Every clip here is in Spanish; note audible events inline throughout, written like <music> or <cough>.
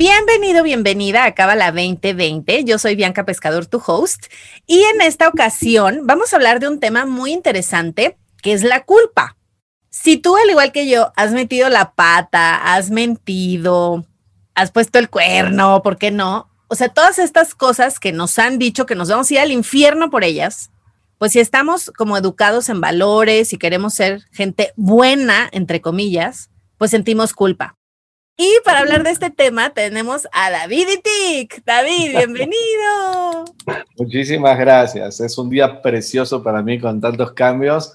Bienvenido, bienvenida a Cábala 2020. Yo soy Bianca Pescador, tu host, y en esta ocasión vamos a hablar de un tema muy interesante que es la culpa. Si tú, al igual que yo, has metido la pata, has mentido, has puesto el cuerno, ¿por qué no? O sea, todas estas cosas que nos han dicho que nos vamos a ir al infierno por ellas, pues si estamos como educados en valores y queremos ser gente buena, entre comillas, pues sentimos culpa. Y para hablar de este tema tenemos a David Itik. David, <laughs> bienvenido. Muchísimas gracias. Es un día precioso para mí con tantos cambios.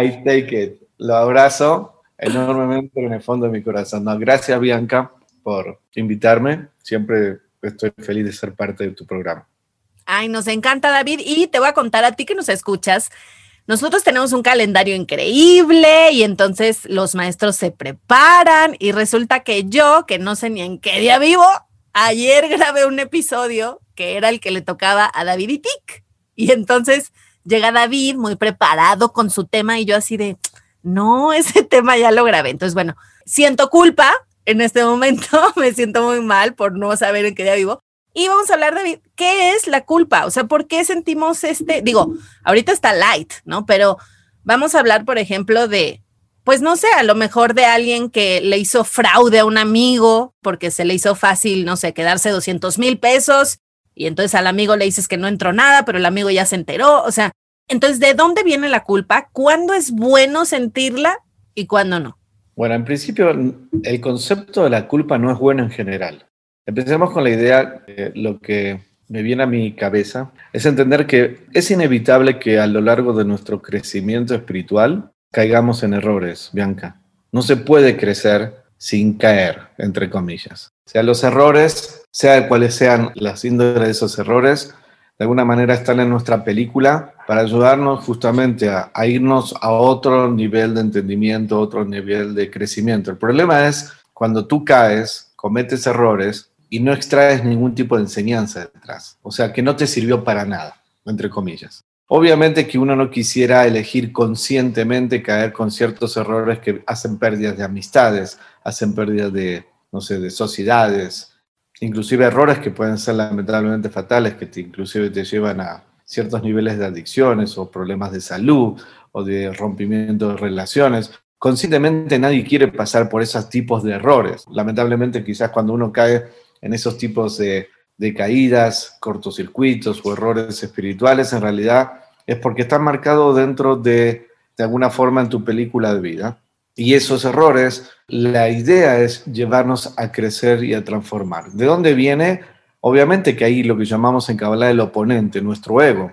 I take it. Lo abrazo enormemente en el fondo de mi corazón. gracias, Bianca, por invitarme. Siempre estoy feliz de ser parte de tu programa. Ay, nos encanta, David. Y te voy a contar a ti que nos escuchas nosotros tenemos un calendario increíble y entonces los maestros se preparan y resulta que yo, que no sé ni en qué día vivo, ayer grabé un episodio que era el que le tocaba a David y Tic. Y entonces llega David muy preparado con su tema y yo así de, no, ese <laughs> tema ya lo grabé. Entonces, bueno, siento culpa en este momento, <laughs> me siento muy mal por no saber en qué día vivo, y vamos a hablar de qué es la culpa, o sea, por qué sentimos este, digo, ahorita está light, ¿no? Pero vamos a hablar, por ejemplo, de, pues no sé, a lo mejor de alguien que le hizo fraude a un amigo porque se le hizo fácil, no sé, quedarse 200 mil pesos y entonces al amigo le dices que no entró nada, pero el amigo ya se enteró, o sea, entonces, ¿de dónde viene la culpa? ¿Cuándo es bueno sentirla y cuándo no? Bueno, en principio, el concepto de la culpa no es bueno en general. Empecemos con la idea, de lo que me viene a mi cabeza es entender que es inevitable que a lo largo de nuestro crecimiento espiritual caigamos en errores, Bianca. No se puede crecer sin caer, entre comillas. O sea, los errores, sea cuáles sean las índoles de esos errores, de alguna manera están en nuestra película para ayudarnos justamente a irnos a otro nivel de entendimiento, otro nivel de crecimiento. El problema es cuando tú caes, cometes errores, y no extraes ningún tipo de enseñanza detrás. O sea, que no te sirvió para nada, entre comillas. Obviamente que uno no quisiera elegir conscientemente caer con ciertos errores que hacen pérdidas de amistades, hacen pérdidas de, no sé, de sociedades, inclusive errores que pueden ser lamentablemente fatales, que te, inclusive te llevan a ciertos niveles de adicciones o problemas de salud o de rompimiento de relaciones. Conscientemente nadie quiere pasar por esos tipos de errores. Lamentablemente quizás cuando uno cae en esos tipos de, caídas, cortocircuitos o errores espirituales, en realidad es porque están marcados dentro de, de alguna forma en tu película de vida. Y esos errores, la idea es llevarnos a crecer y a transformar. ¿De dónde viene? Obviamente que ahí lo que llamamos en Kabbalah el oponente, nuestro ego.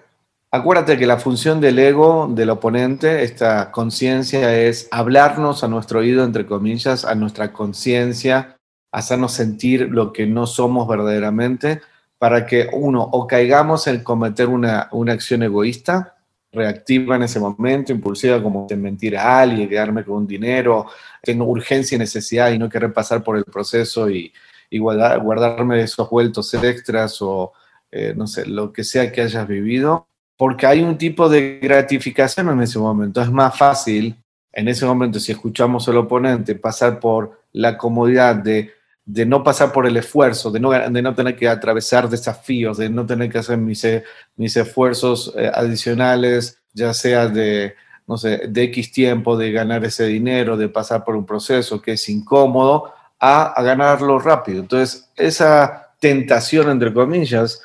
Acuérdate que la función del ego, del oponente, esta conciencia es hablarnos a nuestro oído, entre comillas, a nuestra conciencia, hacernos sentir lo que no somos verdaderamente, para que uno o caigamos en cometer una, una acción egoísta, reactiva en ese momento, impulsiva como de mentir a alguien, quedarme con un dinero, tengo urgencia y necesidad y no querer pasar por el proceso y, y guardar, guardarme esos vueltos extras o eh, no sé, lo que sea que hayas vivido, porque hay un tipo de gratificación en ese momento. Es más fácil en ese momento, si escuchamos al oponente, pasar por la comodidad de de no pasar por el esfuerzo, de no, de no tener que atravesar desafíos, de no tener que hacer mis, mis esfuerzos eh, adicionales, ya sea de, no sé, de X tiempo, de ganar ese dinero, de pasar por un proceso que es incómodo, a, a ganarlo rápido. Entonces, esa tentación, entre comillas,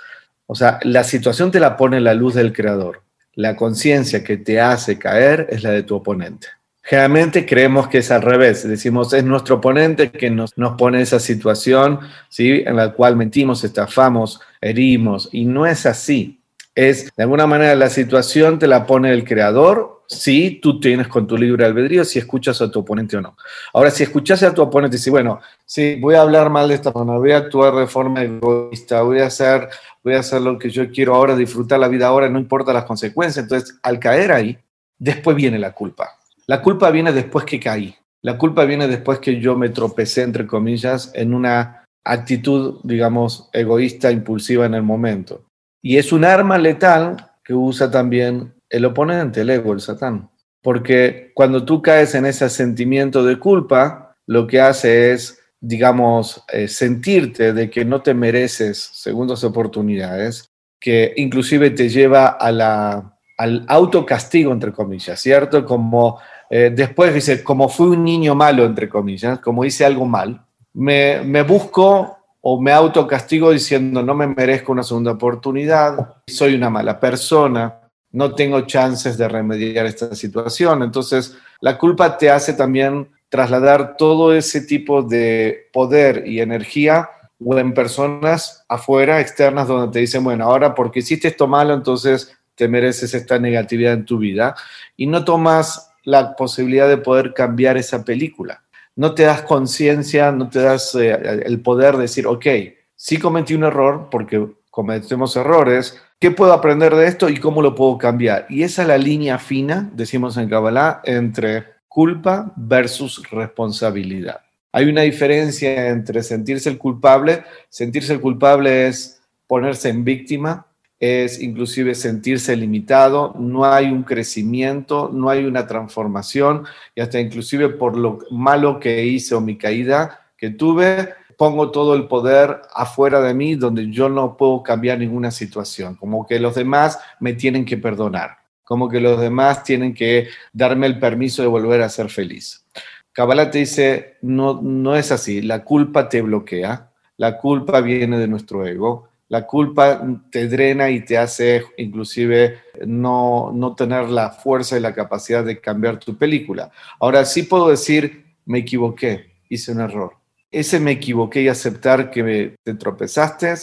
o sea, la situación te la pone la luz del creador. La conciencia que te hace caer es la de tu oponente. Generalmente creemos que es al revés, decimos es nuestro oponente que nos, nos pone esa situación ¿sí? en la cual mentimos, estafamos, herimos, y no es así. Es, de alguna manera, la situación te la pone el creador, si tú tienes con tu libre albedrío, si escuchas a tu oponente o no. Ahora, si escuchas a tu oponente y dices, bueno, sí, voy a hablar mal de esta persona, voy a actuar de forma egoísta, voy a hacer, voy a hacer lo que yo quiero ahora, disfrutar la vida ahora, no importa las consecuencias. Entonces, al caer ahí, después viene la culpa. La culpa viene después que caí. La culpa viene después que yo me tropecé, entre comillas, en una actitud, digamos, egoísta, impulsiva en el momento. Y es un arma letal que usa también el oponente, el ego, el satán. Porque cuando tú caes en ese sentimiento de culpa, lo que hace es, digamos, eh, sentirte de que no te mereces segundas oportunidades, que inclusive te lleva a la, al autocastigo, entre comillas, ¿cierto? Como eh, después dice, como fui un niño malo, entre comillas, como hice algo mal, me, me busco o me autocastigo diciendo no me merezco una segunda oportunidad, soy una mala persona, no tengo chances de remediar esta situación. Entonces, la culpa te hace también trasladar todo ese tipo de poder y energía o en personas afuera, externas, donde te dicen, bueno, ahora porque hiciste esto malo, entonces te mereces esta negatividad en tu vida y no tomas la posibilidad de poder cambiar esa película no te das conciencia, no te das eh, el poder de decir, ok, sí cometí un error porque cometemos errores, ¿qué puedo aprender de esto y cómo lo puedo cambiar? Y esa es la línea fina, decimos en Kabbalah, entre culpa versus responsabilidad. Hay una diferencia entre sentirse el culpable, sentirse el culpable es ponerse en víctima, es inclusive sentirse limitado, no hay un crecimiento, no hay una transformación y hasta inclusive por lo malo que hice o mi caída que tuve, pongo todo el poder afuera de mí donde yo no puedo cambiar ninguna situación, como que los demás me tienen que perdonar, como que los demás tienen que darme el permiso de volver a ser feliz. Kabbalah te dice, no, no es así, la culpa te bloquea, la culpa viene de nuestro ego, la culpa te drena y te hace inclusive no, no tener la fuerza y la capacidad de cambiar tu película. Ahora sí puedo decir, me equivoqué, hice un error. Ese me equivoqué y aceptar que te tropezaste,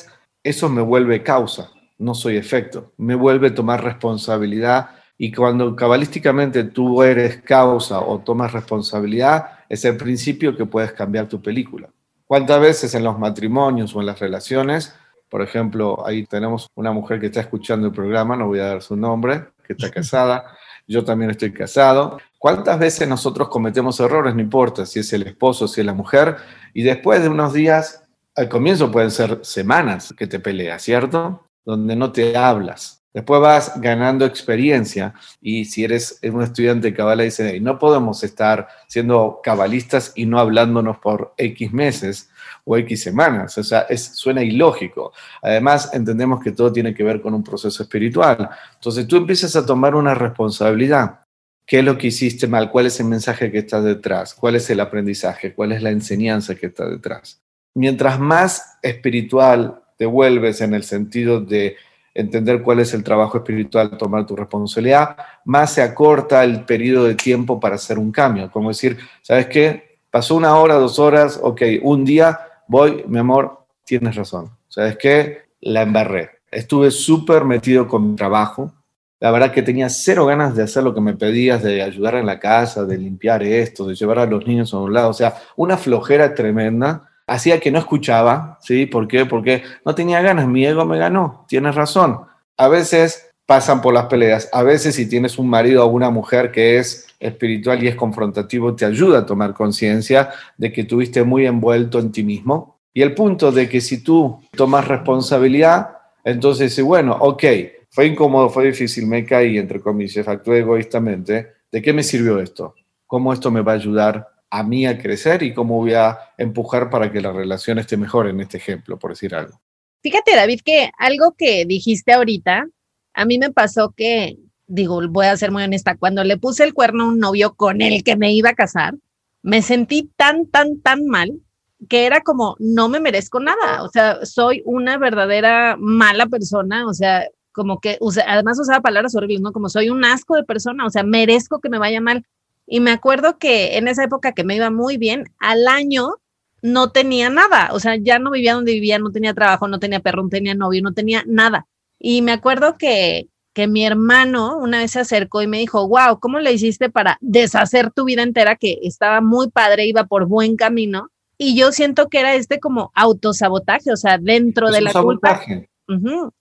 eso me vuelve causa, no soy efecto. Me vuelve tomar responsabilidad y cuando cabalísticamente tú eres causa o tomas responsabilidad, es el principio que puedes cambiar tu película. ¿Cuántas veces en los matrimonios o en las relaciones por ejemplo, ahí tenemos una mujer que está escuchando el programa, no voy a dar su nombre, que está casada. Yo también estoy casado. ¿Cuántas veces nosotros cometemos errores? No importa si es el esposo, si es la mujer. Y después de unos días, al comienzo pueden ser semanas que te peleas, ¿cierto? Donde no te hablas. Después vas ganando experiencia y si eres un estudiante de cabala dice, no podemos estar siendo cabalistas y no hablándonos por X meses o X semanas. O sea, es, suena ilógico. Además, entendemos que todo tiene que ver con un proceso espiritual. Entonces tú empiezas a tomar una responsabilidad. ¿Qué es lo que hiciste mal? ¿Cuál es el mensaje que está detrás? ¿Cuál es el aprendizaje? ¿Cuál es la enseñanza que está detrás? Mientras más espiritual te vuelves en el sentido de entender cuál es el trabajo espiritual, tomar tu responsabilidad, más se acorta el periodo de tiempo para hacer un cambio. Como decir, ¿sabes qué? Pasó una hora, dos horas, ok, un día voy, mi amor, tienes razón. ¿Sabes qué? La embarré. Estuve súper metido con mi trabajo. La verdad que tenía cero ganas de hacer lo que me pedías, de ayudar en la casa, de limpiar esto, de llevar a los niños a un lado. O sea, una flojera tremenda hacía que no escuchaba, ¿sí? ¿Por qué? Porque no tenía ganas, mi ego me ganó, tienes razón. A veces pasan por las peleas, a veces si tienes un marido o una mujer que es espiritual y es confrontativo, te ayuda a tomar conciencia de que tuviste muy envuelto en ti mismo. Y el punto de que si tú tomas responsabilidad, entonces, bueno, ok, fue incómodo, fue difícil, me caí, entre comillas, actué egoístamente, ¿de qué me sirvió esto? ¿Cómo esto me va a ayudar a mí a crecer y cómo voy a empujar para que la relación esté mejor en este ejemplo, por decir algo. Fíjate, David, que algo que dijiste ahorita, a mí me pasó que, digo, voy a ser muy honesta, cuando le puse el cuerno a un novio con el que me iba a casar, me sentí tan, tan, tan mal que era como, no me merezco nada, o sea, soy una verdadera mala persona, o sea, como que, además usaba palabras horribles, ¿no? Como soy un asco de persona, o sea, merezco que me vaya mal. Y me acuerdo que en esa época que me iba muy bien, al año no tenía nada, o sea, ya no vivía donde vivía, no tenía trabajo, no tenía perro, no tenía novio, no tenía nada. Y me acuerdo que, que mi hermano una vez se acercó y me dijo, wow, ¿cómo le hiciste para deshacer tu vida entera que estaba muy padre, iba por buen camino? Y yo siento que era este como autosabotaje, o sea, dentro de la culpa.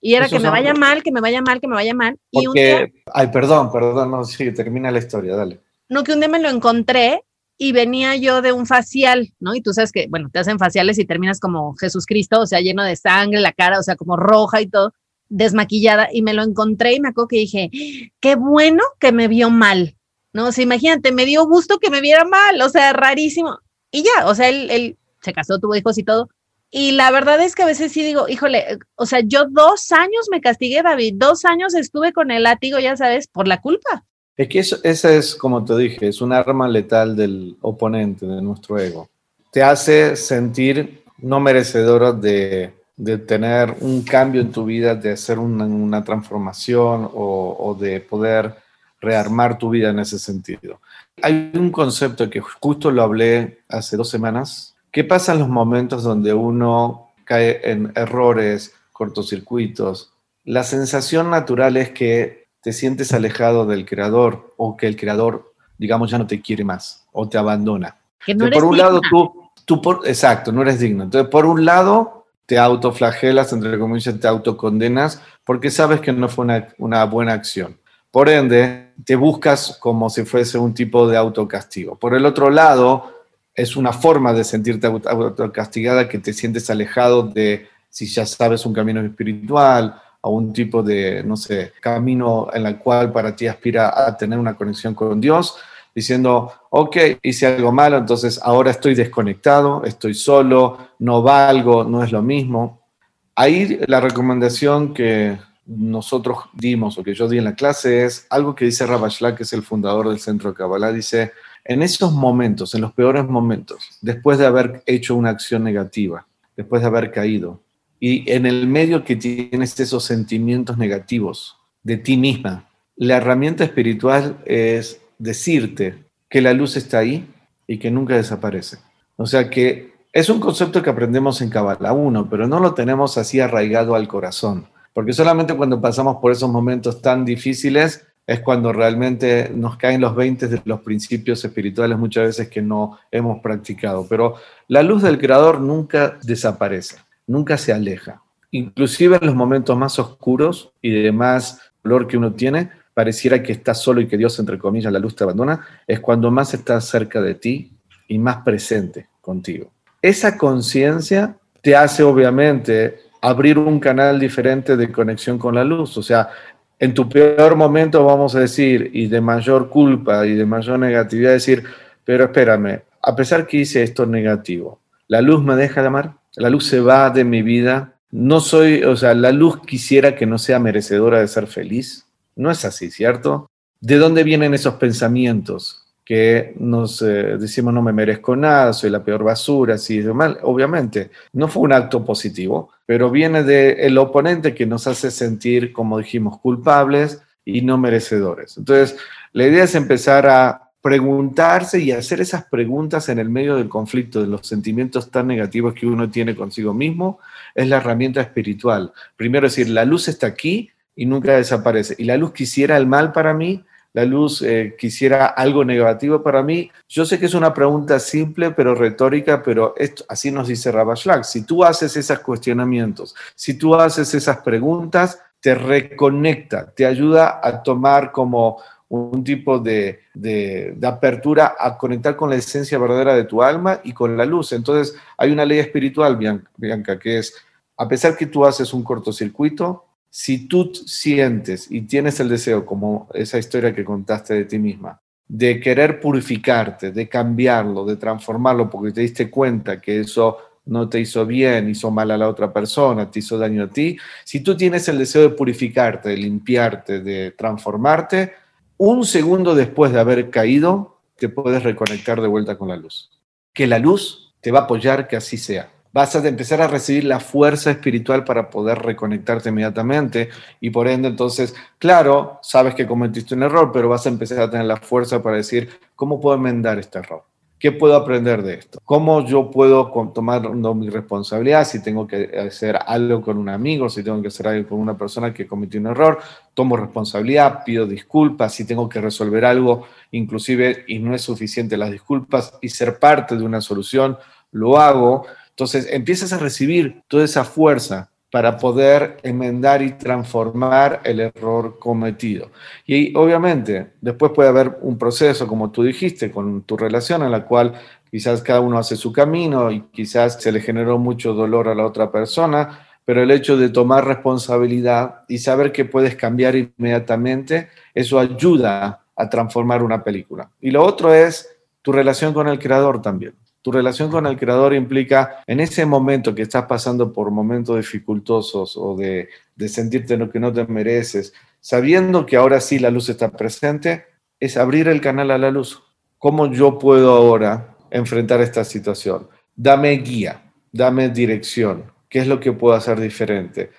Y era que me vaya mal, que me vaya mal, que me vaya mal. y un día, ay, perdón, perdón, no, sí, termina la historia, dale. No, que un día me lo encontré y venía yo de un facial, ¿no? Y tú sabes que, bueno, te hacen faciales y terminas como Jesús Cristo, o sea, lleno de sangre, la cara, o sea, como roja y todo, desmaquillada. Y me lo encontré y me acuerdo que dije, qué bueno que me vio mal, ¿no? O sea, imagínate, me dio gusto que me viera mal, o sea, rarísimo. Y ya, o sea, él, él se casó, tuvo hijos y todo, y la verdad es que a veces sí digo, híjole, o sea, yo dos años me castigué, David, dos años estuve con el látigo, ya sabes, por la culpa. Es que eso, esa es, como te dije, es un arma letal del oponente, de nuestro ego. Te hace sentir no merecedora de, de tener un cambio en tu vida, de hacer una, una transformación o, o de poder rearmar tu vida en ese sentido. Hay un concepto que justo lo hablé hace dos semanas ¿Qué pasa en los momentos donde uno cae en errores, cortocircuitos? La sensación natural es que te sientes alejado del creador o que el creador, digamos, ya no te quiere más o te abandona. Que no por un lado, tú, tú por, exacto, no eres digno. Entonces, por un lado, te autoflagelas, entre comillas, te autocondenas porque sabes que no fue una, buena acción. Por ende, te buscas como si fuese un tipo de autocastigo. Por el otro lado, es una forma de sentirte castigada que te sientes alejado de si ya sabes un camino espiritual o un tipo de, no sé, camino en el cual para ti aspira a tener una conexión con Dios, diciendo, ok, hice algo malo, entonces ahora estoy desconectado, estoy solo, no valgo, no es lo mismo. Ahí la recomendación que nosotros dimos o que yo di en la clase es algo que dice Rabashla, que es el fundador del Centro de Kabbalah, dice, en esos momentos, en los peores momentos, después de haber hecho una acción negativa, después de haber caído, y en el medio que tienes esos sentimientos negativos de ti misma, la herramienta espiritual es decirte que la luz está ahí y que nunca desaparece. O sea que es un concepto que aprendemos en Kabbalah 1, pero no lo tenemos así arraigado al corazón, porque solamente cuando pasamos por esos momentos tan difíciles es cuando realmente nos caen los 20 de los principios espirituales muchas veces que no hemos practicado. Pero la luz del Creador nunca desaparece, nunca se aleja. Inclusive en los momentos más oscuros y de más dolor que uno tiene, pareciera que estás solo y que Dios, entre comillas, la luz te abandona, es cuando más está cerca de ti y más presente contigo. Esa conciencia te hace obviamente abrir un canal diferente de conexión con la luz. O sea, en tu peor momento, vamos a decir, y de mayor culpa y de mayor negatividad, decir, pero espérame, a pesar que hice esto negativo, ¿la luz me deja de amar? ¿La luz se va de mi vida? No soy, o sea, la luz quisiera que no sea merecedora de ser feliz. No es así, ¿cierto? ¿De dónde vienen esos pensamientos? que nos eh, decimos no me merezco nada, soy la peor basura, así de mal. Obviamente, no fue un acto positivo, pero viene del oponente que nos hace sentir, como dijimos, culpables y no merecedores. Entonces, la idea es empezar a preguntarse y hacer esas preguntas en el medio del conflicto, de los sentimientos tan negativos que uno tiene consigo mismo, es la herramienta espiritual. Primero decir, la luz está aquí y nunca desaparece. Y la luz quisiera el mal para mí, la luz eh, quisiera algo negativo para mí? Yo sé que es una pregunta simple, pero retórica, pero esto, así nos dice Rabashlag. Si tú haces esos cuestionamientos, si tú haces esas preguntas, te reconecta, te ayuda a tomar como un tipo de, de, apertura a conectar con la esencia verdadera de tu alma y con la luz. Entonces, hay una ley espiritual, Bianca, que es, a pesar que tú haces un cortocircuito, si tú sientes y tienes el deseo, como esa historia que contaste de ti misma, de querer purificarte, de cambiarlo, de transformarlo, porque te diste cuenta que eso no te hizo bien, hizo mal a la otra persona, te hizo daño a ti, si tú tienes el deseo de purificarte, de limpiarte, de transformarte, un segundo después de haber caído, te puedes reconectar de vuelta con la luz. Que la luz te va a apoyar que así sea vas a empezar a recibir la fuerza espiritual para poder reconectarte inmediatamente y por ende entonces, claro, sabes que cometiste un error, pero vas a empezar a tener la fuerza para decir, ¿cómo puedo enmendar este error? ¿Qué puedo aprender de esto? ¿Cómo yo puedo tomar mi responsabilidad si tengo que hacer algo con un amigo, si tengo que hacer algo con una persona que cometió un error? Tomo responsabilidad, pido disculpas, si tengo que resolver algo, inclusive, y no es suficiente las disculpas, y ser parte de una solución, lo hago. Entonces empiezas a recibir toda esa fuerza para poder enmendar y transformar el error cometido. Y obviamente, después puede haber un proceso, como tú dijiste, con tu relación en la cual quizás cada uno hace su camino y quizás se le generó mucho dolor a la otra persona, pero el hecho de tomar responsabilidad y saber que puedes cambiar inmediatamente, eso ayuda a transformar una película. Y lo otro es tu relación con el creador también. Tu relación con el creador implica en ese momento que estás pasando por momentos dificultosos o de, sentirte lo que no te mereces, sabiendo que ahora sí la luz está presente, es abrir el canal a la luz. ¿Cómo yo puedo ahora enfrentar esta situación? Dame guía, dame dirección. ¿Qué es lo que puedo hacer diferente?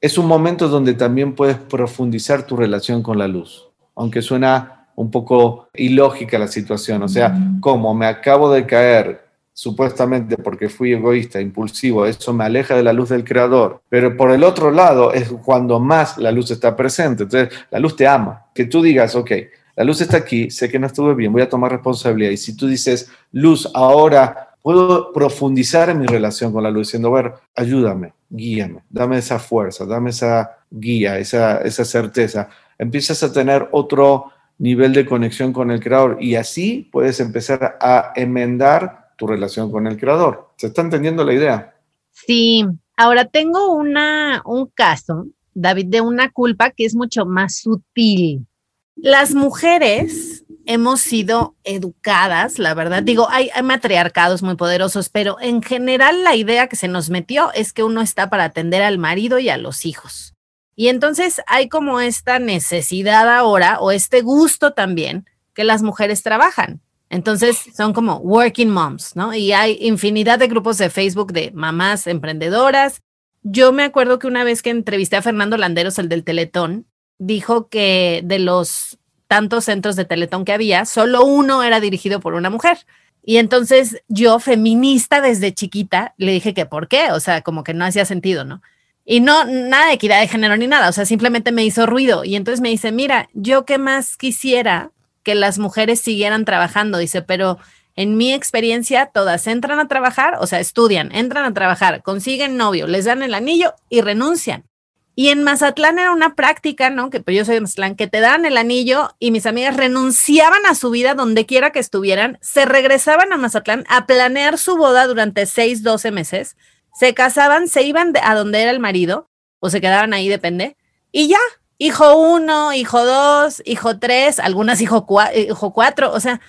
Es un momento donde también puedes profundizar tu relación con la luz, aunque suena un poco ilógica la situación. O sea, como me acabo de caer, supuestamente porque fui egoísta, impulsivo, eso me aleja de la luz del creador. Pero por el otro lado es cuando más la luz está presente. Entonces, la luz te ama. Que tú digas, ok, la luz está aquí, sé que no estuve bien, voy a tomar responsabilidad. Y si tú dices, luz, ahora puedo profundizar en mi relación con la luz, diciendo, a ver, ayúdame, guíame, dame esa fuerza, dame esa guía, esa, esa certeza. Empiezas a tener otro nivel de conexión con el creador y así puedes empezar a enmendar tu relación con el creador. ¿Se está entendiendo la idea? Sí. Ahora tengo una, un caso, David, de una culpa que es mucho más sutil. Las mujeres hemos sido educadas, la verdad. Digo, hay, hay, matriarcados muy poderosos, pero en general la idea que se nos metió es que uno está para atender al marido y a los hijos. Y entonces hay como esta necesidad ahora o este gusto también que las mujeres trabajan. Entonces son como working moms, ¿no? Y hay infinidad de grupos de Facebook de mamás emprendedoras. Yo me acuerdo que una vez que entrevisté a Fernando Landeros, el del Teletón, dijo que de los tantos centros de Teletón que había, solo uno era dirigido por una mujer. Y entonces yo, feminista desde chiquita, le dije que por qué, o sea, como que no hacía sentido, ¿no? Y no, nada de equidad de género ni nada, o sea, simplemente me hizo ruido. Y entonces me dice, mira, yo qué más quisiera que las mujeres siguieran trabajando, dice, pero en mi experiencia todas entran a trabajar, o sea, estudian, entran a trabajar, consiguen novio, les dan el anillo y renuncian. Y en Mazatlán era una práctica, ¿no? Que pues yo soy de Mazatlán, que te dan el anillo y mis amigas renunciaban a su vida donde quiera que estuvieran, se regresaban a Mazatlán a planear su boda durante seis, doce meses, se casaban, se iban a donde era el marido o se quedaban ahí, depende, y ya, hijo uno, hijo dos, hijo tres, algunas hijo, cuatro, o sea,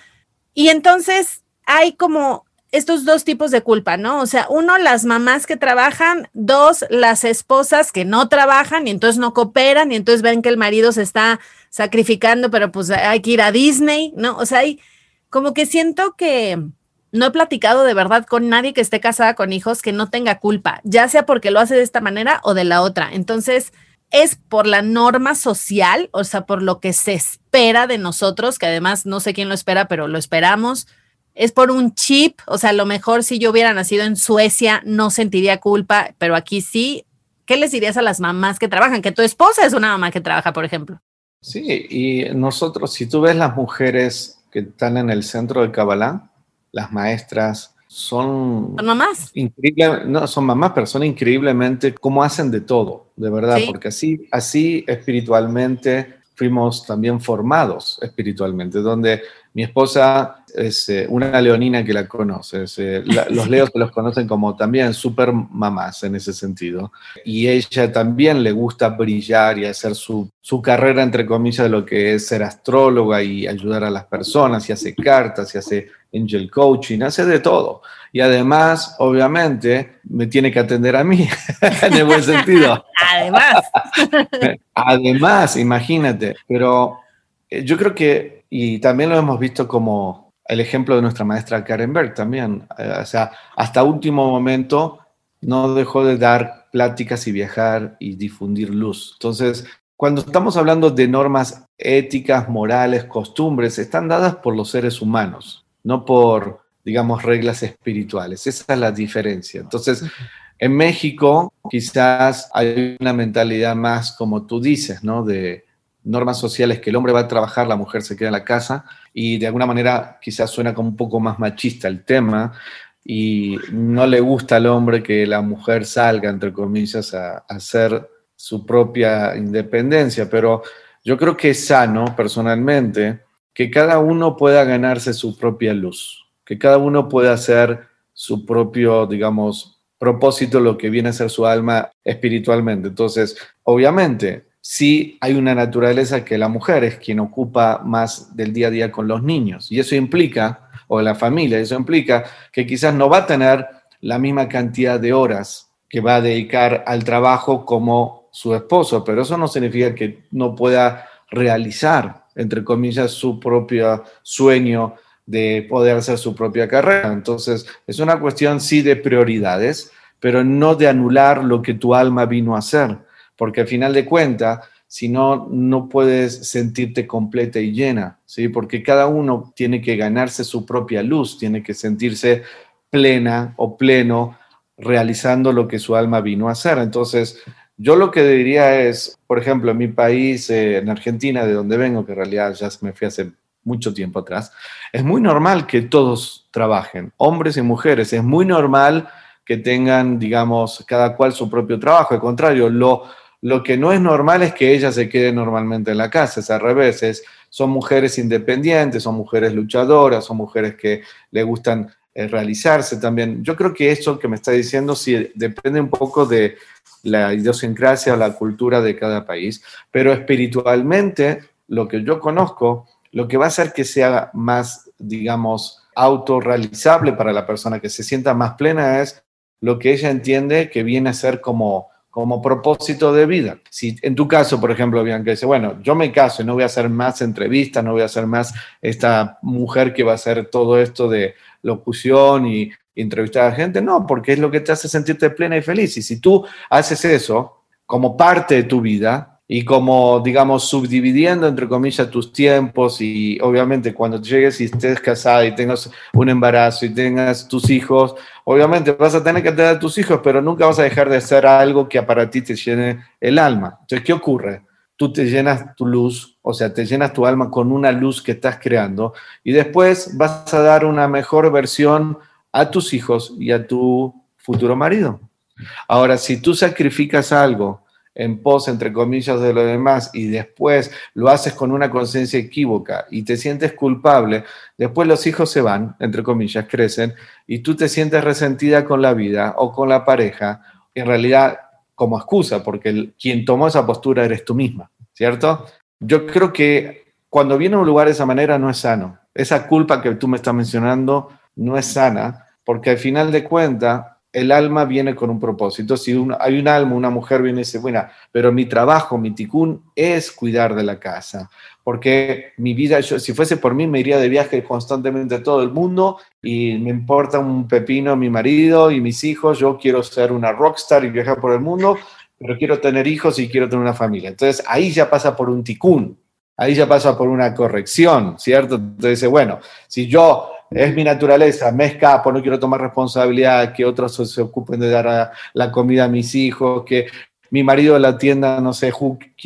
y entonces hay como estos dos tipos de culpa, ¿no? O sea, uno, las mamás que trabajan, dos, las esposas que no trabajan y entonces no cooperan y entonces ven que el marido se está sacrificando, pero pues hay que ir a Disney, ¿no? O sea, hay como que siento que no he platicado de verdad con nadie que esté casada con hijos que no tenga culpa, ya sea porque lo hace de esta manera o de la otra. Entonces, es por la norma social, o sea, por lo que se espera de nosotros, que además no sé quién lo espera, pero lo esperamos. Es por un chip, o sea, a lo mejor si yo hubiera nacido en Suecia no sentiría culpa, pero aquí sí. ¿Qué les dirías a las mamás que trabajan? Que tu esposa es una mamá que trabaja, por ejemplo. Sí, y nosotros, si tú ves las mujeres que están en el centro de Kabbalah, las maestras, son... ¿Son mamás? Increíble, no, son mamás, pero son increíblemente cómo hacen de todo, de verdad, porque así, así espiritualmente fuimos también formados espiritualmente, donde mi esposa es eh, una leonina que la conoce. Eh, los leos se los conocen como también super mamás en ese sentido. Y ella también le gusta brillar y hacer su, su carrera, entre comillas, de lo que es ser astróloga y ayudar a las personas, y hace cartas, y hace angel coaching, hace de todo. Y además, obviamente, me tiene que atender a mí, <laughs> en el buen sentido. además. <laughs> además, imagínate. Pero eh, yo creo que y también lo hemos visto como el ejemplo de nuestra maestra Karen Berg también. Eh, o sea, hasta último momento no dejó de dar pláticas y viajar y difundir luz. Entonces, cuando estamos hablando de normas éticas, morales, costumbres, están dadas por los seres humanos, no por digamos, reglas espirituales. Esa es la diferencia. Entonces, en México quizás hay una mentalidad más, como tú dices, ¿no? De normas sociales que el hombre va a trabajar, la mujer se queda en la casa y de alguna manera quizás suena como un poco más machista el tema y no le gusta al hombre que la mujer salga, entre comillas, a, a hacer su propia independencia, pero yo creo que es sano personalmente que cada uno pueda ganarse su propia luz, que cada uno pueda hacer su propio, digamos, propósito, lo que viene a ser su alma espiritualmente. Entonces, obviamente, sí hay una naturaleza que la mujer es quien ocupa más del día a día con los niños. Y eso implica, o la familia, eso implica que quizás no va a tener la misma cantidad de horas que va a dedicar al trabajo como su esposo, pero eso no significa que no pueda realizar, entre comillas, su propio sueño de poder hacer su propia carrera. Entonces, es una cuestión sí de prioridades, pero no de anular lo que tu alma vino a hacer porque al final de cuentas, si no, no puedes sentirte completa y llena, ¿sí? Porque cada uno tiene que ganarse su propia luz, tiene que sentirse plena o pleno realizando lo que su alma vino a hacer. Entonces, yo lo que diría es, por ejemplo, en mi país, eh, en Argentina, de donde vengo, que en realidad ya me fui hace mucho tiempo atrás, es muy normal que todos trabajen, hombres y mujeres, es muy normal que tengan, digamos, cada cual su propio trabajo. Al contrario, lo, lo que no es normal es que ella se quede normalmente en la casa, es al revés, son mujeres independientes, son mujeres luchadoras, son mujeres que le gustan eh, realizarse también. Yo creo que eso que me está diciendo sí depende un poco de la idiosincrasia o la cultura de cada país, pero espiritualmente lo que yo conozco, lo que va a hacer que sea más, digamos, autorrealizable para la persona, que se sienta más plena, es lo que ella entiende que viene a ser como como propósito de vida. Si en tu caso, por ejemplo, Bianca dice, bueno, yo me caso y no voy a hacer más entrevistas, no voy a hacer más esta mujer que va a hacer todo esto de locución y entrevistar a gente, no, porque es lo que te hace sentirte plena y feliz. Y si tú haces eso como parte de tu vida, y como, digamos, subdividiendo, entre comillas, tus tiempos y obviamente cuando llegues y estés casada y tengas un embarazo y tengas tus hijos, obviamente vas a tener que tener a tus hijos, pero nunca vas a dejar de hacer algo que para ti te llene el alma. Entonces, ¿qué ocurre? Tú te llenas tu luz, o sea, te llenas tu alma con una luz que estás creando y después vas a dar una mejor versión a tus hijos y a tu futuro marido. Ahora, si tú sacrificas algo, en pos, entre comillas, de lo demás y después lo haces con una conciencia equívoca y te sientes culpable, después los hijos se van, entre comillas, crecen y tú te sientes resentida con la vida o con la pareja, en realidad como excusa, porque quien tomó esa postura eres tú misma, ¿cierto? Yo creo que cuando viene a un lugar de esa manera no es sano. Esa culpa que tú me estás mencionando no es sana, porque al final de cuentas el alma viene con un propósito. Si hay un alma, una mujer viene y dice, bueno, pero mi trabajo, mi ticún es cuidar de la casa, porque mi vida, si fuese por mí, me iría de viaje constantemente a todo el mundo y me importa un pepino mi marido y mis hijos, yo quiero ser una rockstar y viajar por el mundo, pero quiero tener hijos y quiero tener una familia. Entonces ahí ya pasa por un ticún, ahí ya pasa por una corrección, ¿cierto? Entonces bueno, si yo es mi naturaleza, me escapo, no quiero tomar responsabilidad, que otros se ocupen de dar la comida a mis hijos, que mi marido la tienda, no sé,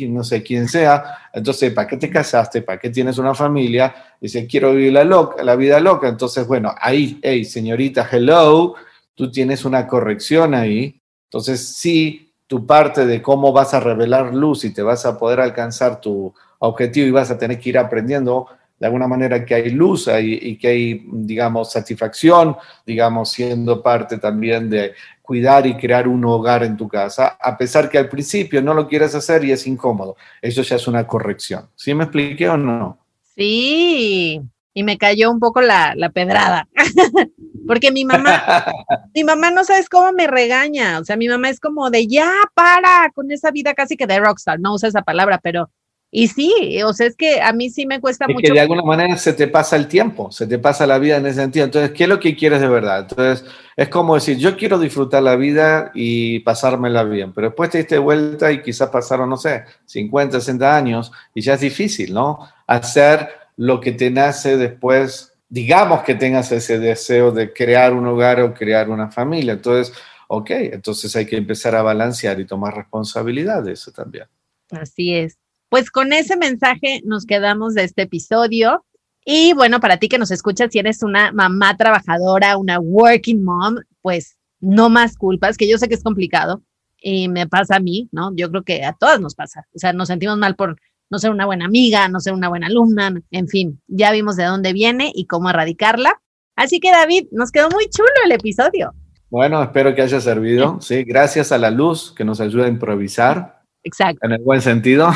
no sé quién sea. Entonces, ¿para qué te casaste? ¿Para qué tienes una familia? Dice, quiero vivir la, loca, la vida loca. Entonces, bueno, ahí, hey, señorita, hello, tú tienes una corrección ahí. Entonces, sí, tu parte de cómo vas a revelar luz y te vas a poder alcanzar tu objetivo y vas a tener que ir aprendiendo de alguna manera que hay luz y que hay, digamos, satisfacción, digamos, siendo parte también de cuidar y crear un hogar en tu casa, a pesar que al principio no lo quieres hacer y es incómodo. Eso ya es una corrección. ¿Sí me expliqué o no? Sí, y me cayó un poco la, la pedrada, <laughs> porque mi mamá, <laughs> mi mamá no sabes cómo me regaña, o sea, mi mamá es como de ya para con esa vida casi que de rockstar, no usa esa palabra, pero y sí, o sea, es que a mí sí me cuesta mucho. Que de alguna manera se te pasa el tiempo, se te pasa la vida en ese sentido. Entonces, ¿qué es lo que quieres de verdad? Entonces, es como decir, yo quiero disfrutar la vida y pasármela bien, pero después te diste vuelta y quizás pasaron, no sé, 50, 60 años y ya es difícil, ¿no? Hacer lo que te nace después digamos que tengas ese deseo de crear un hogar o crear una familia. Entonces, ok, entonces hay que empezar a balancear y tomar responsabilidad de eso también. Así es. Pues con ese mensaje nos quedamos de este episodio. Y bueno, para ti que nos escuchas, si eres una mamá trabajadora, una working mom, pues no más culpas, que yo sé que es complicado y me pasa a mí, ¿no? Yo creo que a todas nos pasa. O sea, nos sentimos mal por no ser una buena amiga, no ser una buena alumna, en fin, ya vimos de dónde viene y cómo erradicarla. Así que David, nos quedó muy chulo el episodio. Bueno, espero que haya servido. Sí, gracias a la luz que nos ayuda a improvisar. Exacto. En el buen sentido.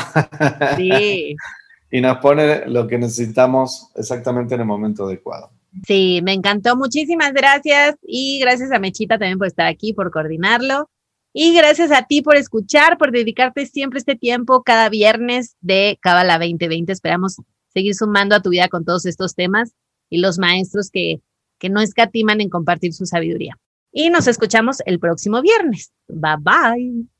Sí. <laughs> y nos pone lo que necesitamos exactamente en el momento adecuado. Sí, me encantó. Muchísimas gracias y gracias a Mechita también por estar aquí, por coordinarlo. Y gracias a ti por escuchar, por dedicarte siempre este tiempo cada viernes de Cábala 2020. Esperamos seguir sumando a tu vida con todos estos temas y los maestros que, que no escatiman en compartir su sabiduría. Y nos escuchamos el próximo viernes. Bye bye.